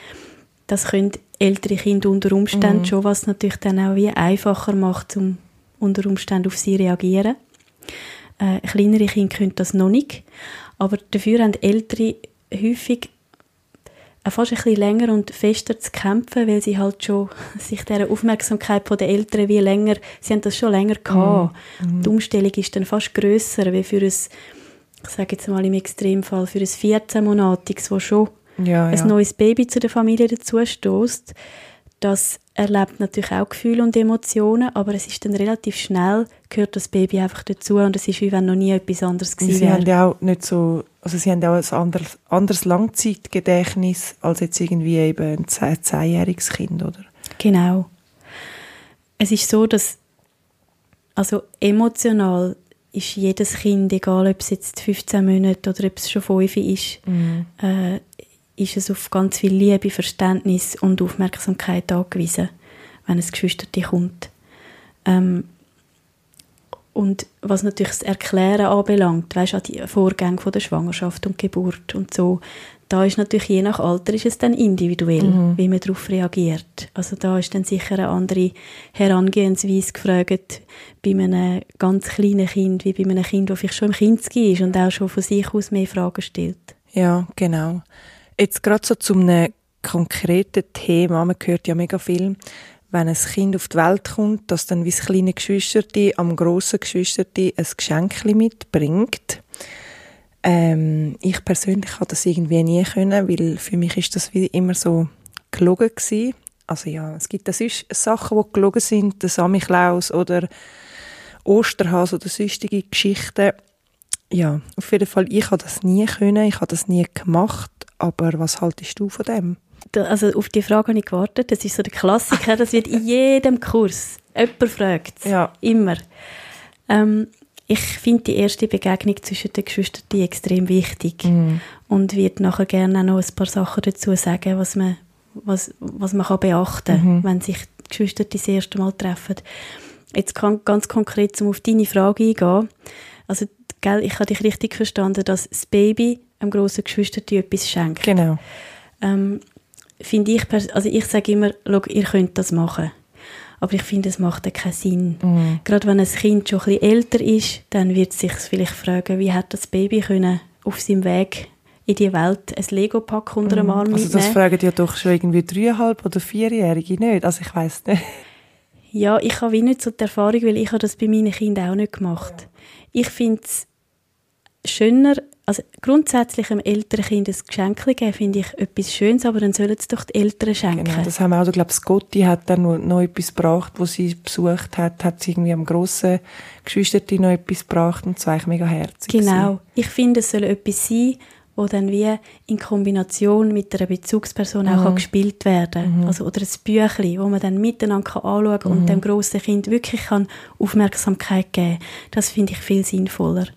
[SPEAKER 2] Das können ältere Kinder unter Umständen mhm. schon, was natürlich dann auch wie einfacher macht, um unter Umständen auf sie reagieren. Äh, kleinere Kinder können das noch nicht. Aber dafür haben ältere häufig fast ein bisschen länger und fester zu kämpfen, weil sie halt schon sich der Aufmerksamkeit der Eltern wie länger, sie haben das schon länger gehabt. Mm. Die Umstellung ist dann fast grösser, wie für ein, ich sage jetzt mal im Extremfall, für ein 14-monatiges, wo schon ja, ja. ein neues Baby zu der Familie dazu stößt. Das erlebt natürlich auch Gefühle und Emotionen, aber es ist dann relativ schnell, gehört das Baby einfach dazu und es ist wie wenn noch nie etwas anderes gewesen
[SPEAKER 1] wäre. Sie haben ja auch nicht so, also sie haben ja auch ein anderes, anderes Langzeitgedächtnis als jetzt irgendwie eben ein zehnjähriges Kind, oder?
[SPEAKER 2] Genau. Es ist so, dass also emotional ist jedes Kind, egal ob es jetzt 15 Monate oder ob es schon 5 ist, mhm. äh, ist es auf ganz viel Liebe, Verständnis und Aufmerksamkeit angewiesen, wenn es Geschwisterte kommt. Ähm, und was natürlich das Erklären anbelangt, weißt du, die Vorgänge von der Schwangerschaft und Geburt und so, da ist natürlich je nach Alter ist es dann individuell, mhm. wie man darauf reagiert. Also da ist dann sicher eine andere Herangehensweise gefragt bei einem ganz kleinen Kind, wie bei einem Kind, das vielleicht schon im Kinski ist und auch schon von sich aus mehr Fragen stellt.
[SPEAKER 1] Ja, genau. Jetzt gerade so zu einem konkreten Thema. Man hört ja mega viel, wenn ein Kind auf die Welt kommt, dass dann wie das kleine Geschwisterte am grossen Geschwisterte ein Geschenk mitbringt. Ähm, ich persönlich habe das irgendwie nie können, weil für mich ist das wie immer so gelogen gewesen. Also ja, es gibt das ist Sachen, die gelogen sind, der Samichlaus oder Osterhase oder sonstige Geschichten. Ja, auf jeden Fall, ich habe das nie können, ich habe das nie gemacht aber was haltest du von dem?
[SPEAKER 2] Also auf die Frage habe ich gewartet. Das ist so der Klassiker. Das wird in jedem Kurs. Jemand fragt
[SPEAKER 1] Ja.
[SPEAKER 2] Immer. Ähm, ich finde die erste Begegnung zwischen den Geschwistern extrem wichtig. Mm. Und wird nachher gerne auch noch ein paar Sachen dazu sagen, was man, was, was man kann beachten kann, mhm. wenn sich die Geschwister das erste Mal treffen. Jetzt kann ganz konkret, um auf deine Frage eingehen. Also, gell, ich habe dich richtig verstanden, dass das Baby einem grossen Geschwister etwas schenkt.
[SPEAKER 1] Genau.
[SPEAKER 2] Ähm, finde ich, also ich sage immer, ihr könnt das machen. Aber ich finde, es macht keinen Sinn. Mhm. Gerade wenn ein Kind schon ein bisschen älter ist, dann wird es sich vielleicht fragen, wie hat das Baby können auf seinem Weg in die Welt ein Lego-Pack unter dem mhm. Arm
[SPEAKER 1] Also das fragen ja doch schon irgendwie dreieinhalb oder vierjährige nicht. Also ich weiß nicht.
[SPEAKER 2] Ja, ich habe wie nicht so die Erfahrung, weil ich habe das bei meinen Kindern auch nicht gemacht. Ja. Ich finde es schöner, also grundsätzlich einem älteren Kind ein Geschenk geben, finde ich etwas Schönes, aber dann sollen es doch die Eltern schenken.
[SPEAKER 1] Genau, das haben wir auch, ich glaube, Scotty hat dann noch, noch etwas gebracht, wo sie besucht hat, hat sie irgendwie am grossen Geschwisterti noch etwas gebracht und zwei mega herzig
[SPEAKER 2] Genau. Gewesen. Ich finde, es soll etwas sein, wo dann wie in Kombination mit einer Bezugsperson auch mhm. gespielt werden mhm. Also, oder ein Büchlein, wo man dann miteinander anschauen kann mhm. und dem grossen Kind wirklich kann Aufmerksamkeit geben kann. Das finde ich viel sinnvoller.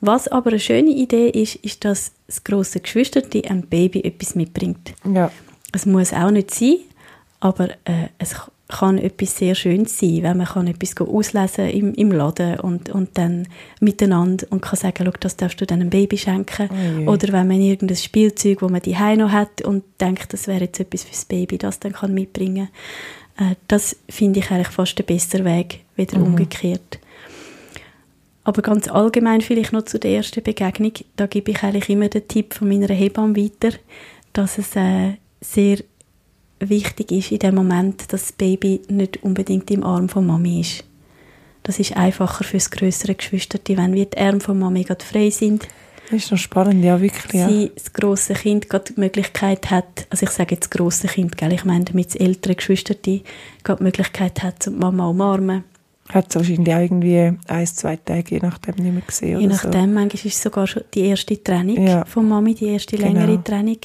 [SPEAKER 2] Was aber eine schöne Idee ist, ist, dass das grosse Geschwisterte einem Baby etwas mitbringt.
[SPEAKER 1] Ja.
[SPEAKER 2] Es muss auch nicht sein, aber äh, es kann etwas sehr Schönes sein, wenn man kann etwas auslesen im, im Laden und, und dann miteinander und kann sagen, Schau, das darfst du deinem Baby schenken. Oh Oder wenn man irgendein Spielzeug, wo man die noch hat und denkt, das wäre jetzt etwas fürs Baby, das dann kann mitbringen. Äh, das finde ich eigentlich fast der bessere Weg, wieder mhm. umgekehrt. Aber ganz allgemein vielleicht noch zu der ersten Begegnung, da gebe ich eigentlich immer den Tipp von meiner Hebamme weiter, dass es äh, sehr wichtig ist in dem Moment, dass das Baby nicht unbedingt im Arm von Mami ist. Das ist einfacher für das größere Geschwisterte, wenn wir die Arme von Mami gerade frei sind.
[SPEAKER 1] Das ist noch spannend, ja, wirklich. Ja.
[SPEAKER 2] Sie, das grosse Kind, gerade die Möglichkeit hat, also ich sage jetzt das grosse Kind, gell, ich meine damit das ältere Geschwisterte, gerade die Möglichkeit hat, die Mama umarmen
[SPEAKER 1] hat es wahrscheinlich auch irgendwie ein, zwei Tage, je nachdem, nicht mehr gesehen.
[SPEAKER 2] Je nachdem, so. manchmal ist es sogar schon die erste Trennung ja. von Mami, die erste genau. längere Trennung.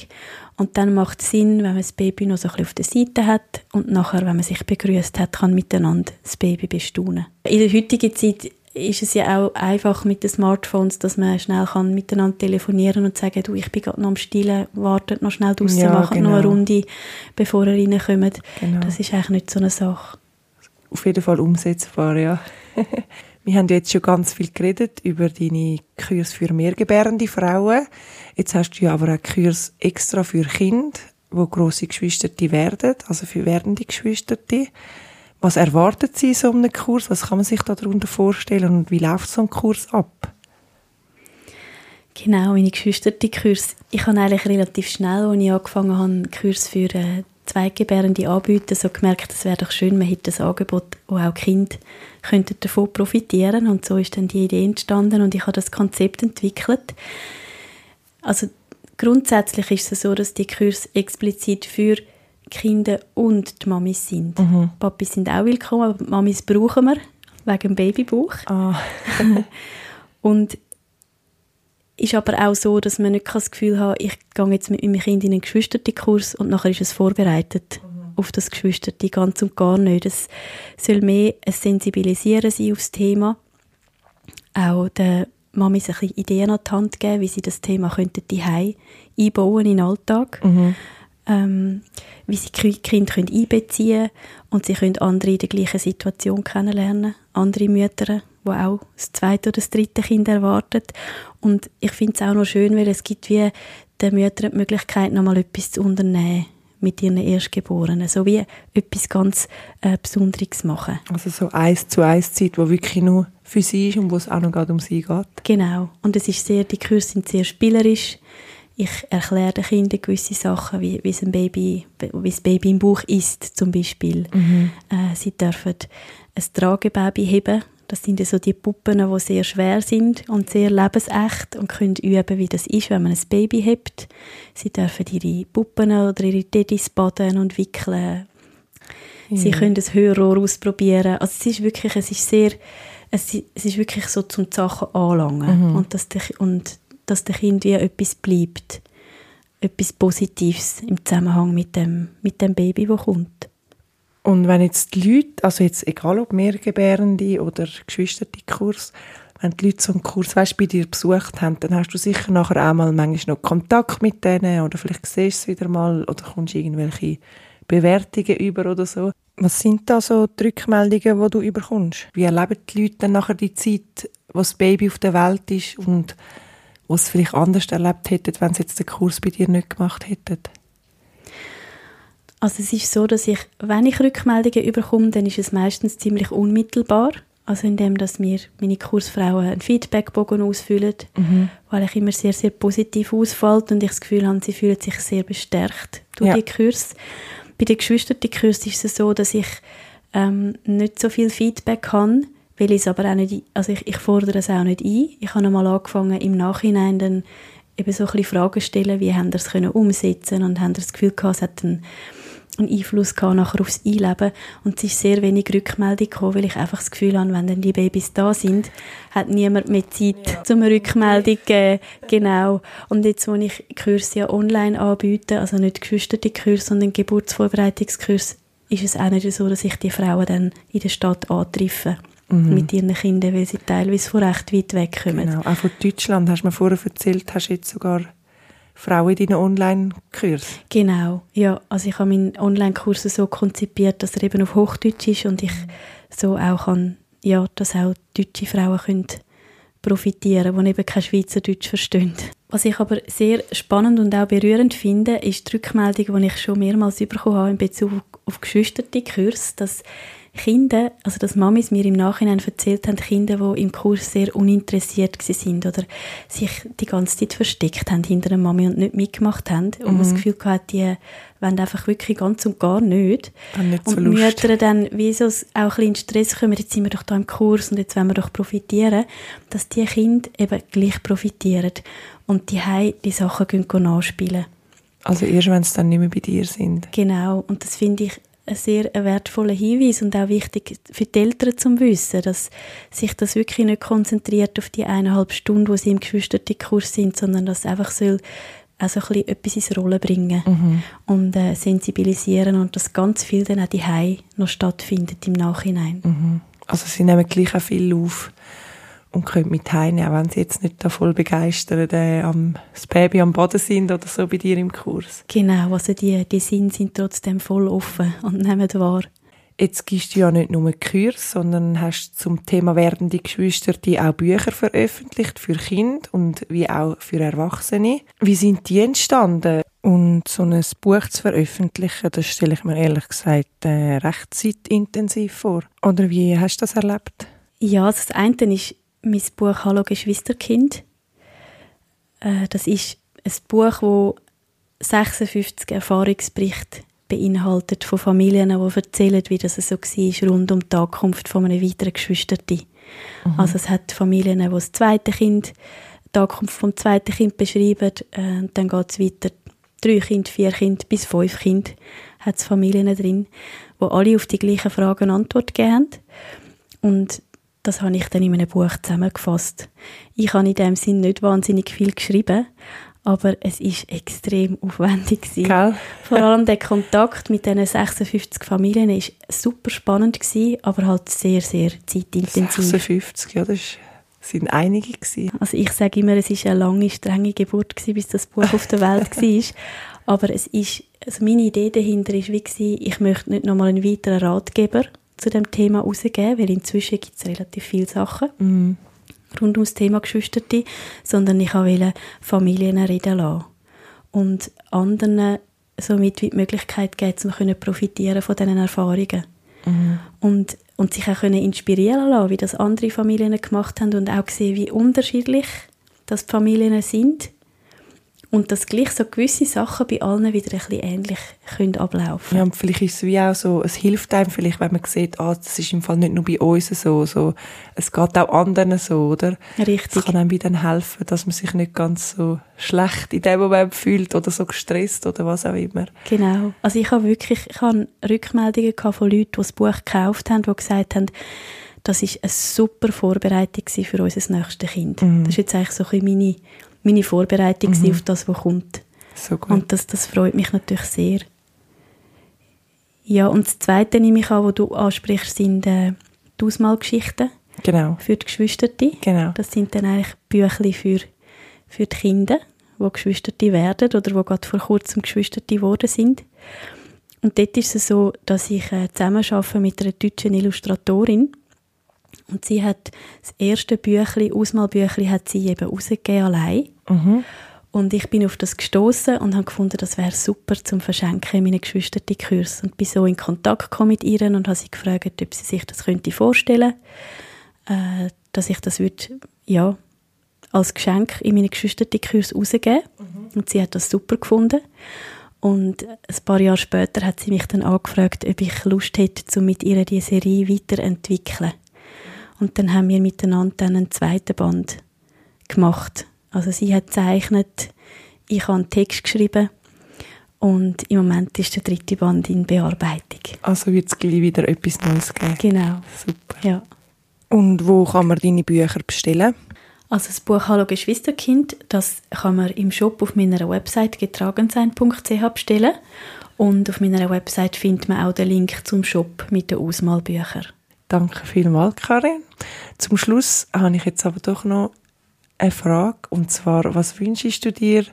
[SPEAKER 2] Und dann macht es Sinn, wenn man das Baby noch so ein bisschen auf der Seite hat und nachher, wenn man sich begrüßt hat, kann miteinander das Baby bestaunen. In der heutigen Zeit ist es ja auch einfach mit den Smartphones, dass man schnell kann miteinander telefonieren und sagen, du, ich bin gerade noch am Stillen, wartet noch schnell draussen, ja, machen genau. noch eine genau. Runde, bevor ihr reinkommt. Genau. Das ist eigentlich nicht so eine Sache
[SPEAKER 1] auf jeden Fall umsetzbar, ja. Wir haben jetzt schon ganz viel geredet über deine Kurs für mehrgebärende Frauen. Jetzt hast du ja aber auch Kurs extra für Kinder, wo grosse Geschwister werden, also für werdende Geschwister. Was erwartet sie so einem Kurs? Was kann man sich darunter vorstellen und wie läuft so ein Kurs ab?
[SPEAKER 2] Genau, meine Geschwister-Kurs. Ich habe eigentlich relativ schnell, als ich angefangen habe, Kurs für Zweitgebärende anbieten, so gemerkt, es wäre doch schön, man hätte ein Angebot, wo auch Kinder könnten davon profitieren und so ist dann die Idee entstanden und ich habe das Konzept entwickelt. Also grundsätzlich ist es so, dass die Kurse explizit für Kinder und die Mamis sind. Mhm. Papis sind auch willkommen, aber Mamis brauchen wir wegen dem Babybuch.
[SPEAKER 1] Ah.
[SPEAKER 2] und ist aber auch so, dass man nicht das Gefühl hat, ich gehe jetzt mit meinem Kind in einen Geschwistertenkurs und nachher ist es vorbereitet mhm. auf das Geschwisterte, ganz und gar nicht. Es soll mehr ein Sensibilisieren sein aufs Thema. Auch der Mami ein bisschen Ideen an die Hand geben, wie sie das Thema könnten die einbauen in den Alltag. Mhm. Ähm, wie sie Kinder können einbeziehen und sie können andere in der gleichen Situation kennenlernen, andere Mütter wo auch das zweite oder das dritte Kind erwartet. Und ich finde es auch noch schön, weil es gibt wie den Müttern die Möglichkeit, nochmal etwas zu unternehmen mit ihren Erstgeborenen. So wie etwas ganz äh, Besonderes machen.
[SPEAKER 1] Also so eins zu eins Zeit, wo wirklich nur für sie ist und wo es auch noch gerade um sie geht.
[SPEAKER 2] Genau. Und es ist sehr, die Kurse sind sehr spielerisch. Ich erkläre den Kindern gewisse Sachen, wie, wie, ein Baby, wie das Baby im Bauch isst, zum Beispiel. Mhm. Äh, sie dürfen ein Tragebaby heben das sind so die Puppen, die sehr schwer sind und sehr lebensecht und können üben, wie das ist, wenn man ein Baby hat. Sie dürfen ihre Puppen oder ihre Teddys baden und wickeln. Ja. Sie können das Hörrohr ausprobieren. Also es ist wirklich, es ist sehr, es ist wirklich so zum Sachen anlangen mhm. und dass der, und dass der Kind wie etwas bleibt, etwas Positives im Zusammenhang mit dem, mit dem Baby, das kommt.
[SPEAKER 1] Und wenn jetzt die Leute, also jetzt egal ob Mehrgebärende oder Geschwisterte-Kurs, wenn die Leute so einen Kurs weißt, bei dir besucht haben, dann hast du sicher nachher auch mal manchmal noch Kontakt mit denen oder vielleicht siehst du es wieder mal oder kommst irgendwelche Bewertungen über oder so. Was sind da so die Rückmeldungen, die du überkommst? Wie erleben die Leute dann nachher die Zeit, wo das Baby auf der Welt ist und was vielleicht anders erlebt hätten, wenn sie jetzt den Kurs bei dir nicht gemacht hätten?
[SPEAKER 2] Also es ist so, dass ich, wenn ich Rückmeldungen überkomme, dann ist es meistens ziemlich unmittelbar. Also indem, dass mir meine Kursfrauen einen Feedbackbogen ausfüllen, mhm. weil ich immer sehr, sehr positiv ausfällt und ich das Gefühl habe, sie fühlen sich sehr bestärkt durch ja. die Kurs. Bei den Geschwisterten Kurs ist es so, dass ich ähm, nicht so viel Feedback habe, will ich es aber auch nicht, also ich, ich fordere es auch nicht ein. Ich habe einmal angefangen, im Nachhinein dann eben so ein bisschen Fragen stellen, wie haben das können umsetzen und haben das Gefühl gehabt, es hat einen, einen Einfluss gehabt nachher aufs Einleben und es ist sehr wenig Rückmeldung gekommen, weil ich einfach das Gefühl habe, wenn dann die Babys da sind, hat niemand mehr Zeit ja. zum Rückmeldung geben. Genau. Und jetzt, wo ich Kurse ja online anbiete, also nicht geschwisterte Kurse, sondern Geburtsvorbereitungskurs, ist es auch nicht so, dass ich die Frauen dann in der Stadt antreffe. Mhm. mit ihren Kindern, weil sie teilweise von recht weit weg kommen.
[SPEAKER 1] Genau, auch von Deutschland, hast du mir vorher erzählt, hast du jetzt sogar Frauen in deinen Online-Kurs.
[SPEAKER 2] Genau, ja, also ich habe meinen Online-Kurs so konzipiert, dass er eben auf Hochdeutsch ist und ich so auch kann, ja, dass auch deutsche Frauen können profitieren, die eben kein Schweizerdeutsch verstehen. Was ich aber sehr spannend und auch berührend finde, ist die Rückmeldung, die ich schon mehrmals bekommen habe in Bezug auf geschwisterte Kurs, dass Kinder, also dass Mamis mir im Nachhinein erzählt haben, Kinder, die im Kurs sehr uninteressiert sind oder sich die ganze Zeit versteckt haben hinter der Mami und nicht mitgemacht haben und mhm. das Gefühl hatten, die wollen einfach wirklich ganz und gar nicht.
[SPEAKER 1] nicht
[SPEAKER 2] und
[SPEAKER 1] so
[SPEAKER 2] Mütter dann wie so auch ein bisschen in Stress kommen, jetzt sind wir doch da im Kurs und jetzt wollen wir doch profitieren, dass die Kinder eben gleich profitieren und die die Sachen gehen nachspielen.
[SPEAKER 1] Also erst, wenn sie dann nicht mehr bei dir sind.
[SPEAKER 2] Genau, und das finde ich ein sehr wertvoller Hinweis und auch wichtig für die Eltern zu wissen, dass sich das wirklich nicht konzentriert auf die eineinhalb Stunden, wo sie im Kurs sind, sondern dass einfach soll also ein bisschen etwas ins Rollen bringen mhm. und äh, sensibilisieren und dass ganz viel dann auch die noch stattfindet im Nachhinein.
[SPEAKER 1] Mhm. Also sie nehmen gleich auch viel auf und können mit heimnehmen, auch wenn sie jetzt nicht da voll begeistert äh, am, das Baby am Boden sind oder so bei dir im Kurs.
[SPEAKER 2] Genau, also die, die Sinn sind trotzdem voll offen und nehmen wahr.
[SPEAKER 1] Jetzt gibst du ja nicht nur Kurs, sondern hast zum Thema werdende Geschwister die auch Bücher veröffentlicht für Kinder und wie auch für Erwachsene. Wie sind die entstanden? Und so ein Buch zu veröffentlichen, das stelle ich mir ehrlich gesagt äh, recht zeitintensiv vor. Oder wie hast du das erlebt?
[SPEAKER 2] Ja, das eine ist mein Buch Hallo Geschwisterkind. Äh, das ist ein Buch, das 56 Erfahrungsberichte beinhaltet von Familien, die erzählen, wie das so war rund um die Ankunft von einem weiteren Geschwisterten. Mhm. Also es hat Familien, die das zweite Kind, die Ankunft vom zweiten Kind beschreiben, äh, dann geht es weiter, drei Kinder, vier Kinder bis fünf Kinder hat es Familien drin, wo alle auf die gleichen Fragen Antwort gegeben haben. Und das habe ich dann in einem Buch zusammengefasst. Ich habe in dem Sinn nicht wahnsinnig viel geschrieben, aber es ist extrem aufwendig
[SPEAKER 1] Gell?
[SPEAKER 2] Vor allem der Kontakt mit diesen 56 Familien ist super spannend gewesen, aber halt sehr, sehr zeitintensiv.
[SPEAKER 1] 56, ja, das sind einige gewesen.
[SPEAKER 2] Also ich sage immer, es ist eine lange, strenge Geburt gewesen, bis das Buch auf der Welt war. Aber es ist, also meine Idee dahinter ist wie gewesen, ich möchte nicht nochmal einen weiteren Ratgeber zu dem Thema rausgeben, weil inzwischen gibt es relativ viele Sachen mhm. rund ums Thema Geschwisterte, sondern ich wollte Familien reden lassen und anderen somit die Möglichkeit geben, zu profitieren von diesen Erfahrungen. Mhm. Und, und sich auch können inspirieren lassen, wie das andere Familien gemacht haben und auch sehen, wie unterschiedlich das Familien sind und dass gleich so gewisse Sachen bei allen wieder ein bisschen ähnlich können ablaufen
[SPEAKER 1] Ja, und vielleicht ist es wie auch so, es hilft einem vielleicht, wenn man sieht, ah, das ist im Fall nicht nur bei uns so, so es geht auch anderen so, oder?
[SPEAKER 2] Richtig.
[SPEAKER 1] Es kann einem dann helfen, dass man sich nicht ganz so schlecht in dem Moment fühlt oder so gestresst oder was auch immer.
[SPEAKER 2] Genau. Also ich habe wirklich, ich habe Rückmeldungen gehabt von Leuten, die das Buch gekauft haben, die gesagt haben, das ist eine super Vorbereitung für unser nächstes Kind. Mhm. Das ist jetzt eigentlich so ein meine meine Vorbereitung mhm. auf das, was kommt.
[SPEAKER 1] So gut.
[SPEAKER 2] Und das, das freut mich natürlich sehr. Ja, und das Zweite nehme ich an, was du ansprichst, sind äh, die Ausmalgeschichten.
[SPEAKER 1] Genau.
[SPEAKER 2] Für die Geschwisterte.
[SPEAKER 1] Genau.
[SPEAKER 2] Das sind dann eigentlich Bücher für, für die Kinder, die Geschwisterte werden oder die gerade vor kurzem Geschwisterte geworden sind. Und dort ist es so, dass ich äh, zusammen mit einer deutschen Illustratorin und sie hat das erste Büchli, Ausmalbüchli, hat sie eben rausgegeben allein. Mhm. Und ich bin auf das gestoßen und habe gefunden, das wäre super zum Verschenken in meinen Geschwistern Kurs und bin so in Kontakt gekommen mit ihr und habe sie gefragt, ob sie sich das könnte vorstellen, äh, dass ich das würde, ja, als Geschenk in meine Geschwister Kurs rausgeben. Mhm. Und sie hat das super gefunden. Und ein paar Jahre später hat sie mich dann angefragt, ob ich Lust hätte, um mit ihr diese Serie weiterzuentwickeln. Und dann haben wir miteinander dann einen zweiten Band gemacht. Also sie hat gezeichnet, ich habe einen Text geschrieben und im Moment ist der dritte Band in Bearbeitung.
[SPEAKER 1] Also wird es gleich wieder etwas Neues geben?
[SPEAKER 2] Genau.
[SPEAKER 1] Super.
[SPEAKER 2] Ja.
[SPEAKER 1] Und wo kann man deine Bücher bestellen?
[SPEAKER 2] Also das Buch «Hallo Geschwisterkind», das kann man im Shop auf meiner Website getragensein.ch bestellen. Und auf meiner Website findet man auch den Link zum Shop mit den Ausmalbüchern.
[SPEAKER 1] Danke vielmals, Karin. Zum Schluss habe ich jetzt aber doch noch eine Frage. Und zwar, was wünschst du dir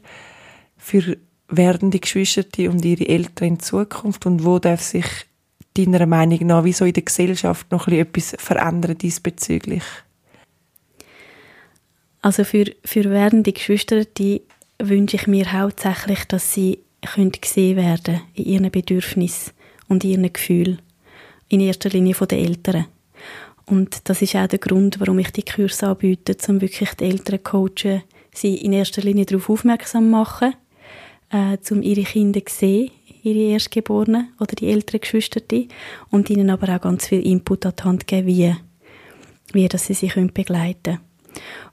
[SPEAKER 1] für werdende Geschwister und ihre Eltern in Zukunft? Und wo darf sich deiner Meinung nach, wieso in der Gesellschaft noch etwas verändern diesbezüglich?
[SPEAKER 2] Also für, für werdende Geschwister wünsche ich mir hauptsächlich, dass sie gesehen werden in ihren Bedürfnissen und ihren Gefühlen. In erster Linie von den Eltern. Und das ist auch der Grund, warum ich die Kurse anbiete, um wirklich die Eltern zu coachen, sie in erster Linie darauf aufmerksam machen, äh, um ihre Kinder zu sehen, ihre Erstgeborenen oder die älteren Geschwister, und ihnen aber auch ganz viel Input an die Hand geben, wie, wie dass sie sich begleiten können.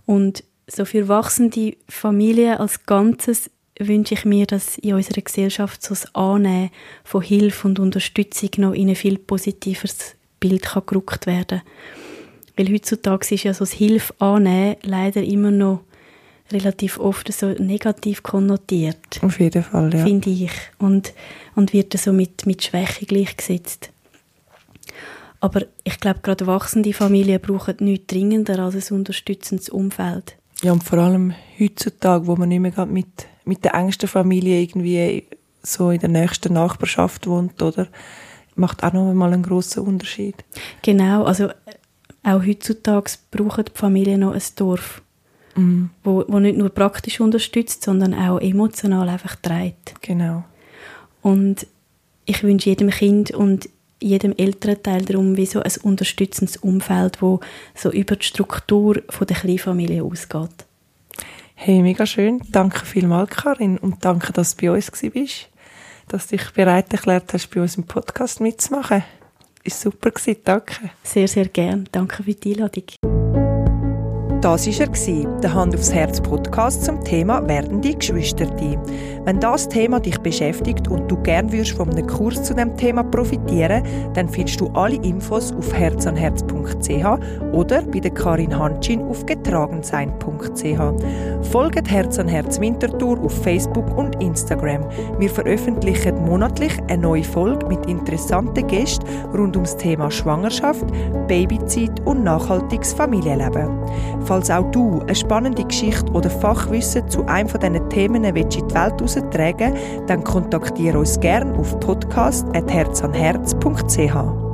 [SPEAKER 2] Und so für wachsende Familien als Ganzes wünsche ich mir, dass in unserer Gesellschaft so das Annehmen von Hilfe und Unterstützung noch in ein viel positiveres Bild kann gerückt werden Weil heutzutage ist ja so das Hilfe annehmen leider immer noch relativ oft so negativ konnotiert.
[SPEAKER 1] Auf jeden Fall, ja.
[SPEAKER 2] Finde ich. Und, und wird so mit, mit Schwäche gleichgesetzt. Aber ich glaube, gerade wachsende Familien brauchen nichts dringender als ein unterstützendes Umfeld.
[SPEAKER 1] Ja, und vor allem heutzutage, wo man nicht mehr mit, mit der engsten Familie irgendwie so in der nächsten Nachbarschaft wohnt, oder? Macht auch noch einmal einen grossen Unterschied.
[SPEAKER 2] Genau, also auch heutzutage brauchen die Familien noch ein Dorf, mhm. wo, wo nicht nur praktisch unterstützt, sondern auch emotional einfach trägt.
[SPEAKER 1] Genau.
[SPEAKER 2] Und ich wünsche jedem Kind und jedem Elternteil darum, wie so ein unterstützendes Umfeld, wo so über die Struktur von der Kleinfamilie ausgeht.
[SPEAKER 1] Hey, mega schön. Danke vielmals, Karin, und danke, dass du bei uns warst, dass du dich bereit erklärt hast, bei uns im Podcast mitzumachen. Ist super gewesen, danke.
[SPEAKER 2] Sehr, sehr gern. Danke für die Einladung.
[SPEAKER 1] Das war er, der Hand aufs Herz Podcast zum Thema werdende Geschwisterte. Wenn das Thema dich beschäftigt und du gern würdest von einem Kurs zu dem Thema profitieren, dann findest du alle Infos auf herzanherz.ch oder bei der Karin Hanschin auf getragensein.ch. Folgt Herz an Herz Winterthur auf Facebook und Instagram. Wir veröffentlichen monatlich eine neue Folge mit interessanten Gästen rund ums Thema Schwangerschaft, Babyzeit und nachhaltiges Familienleben. Falls auch du eine spannende Geschichte oder Fachwissen zu einem von diesen Themen in die Welt heraustragen dann kontaktiere uns gerne auf podcast.herzanherz.ch.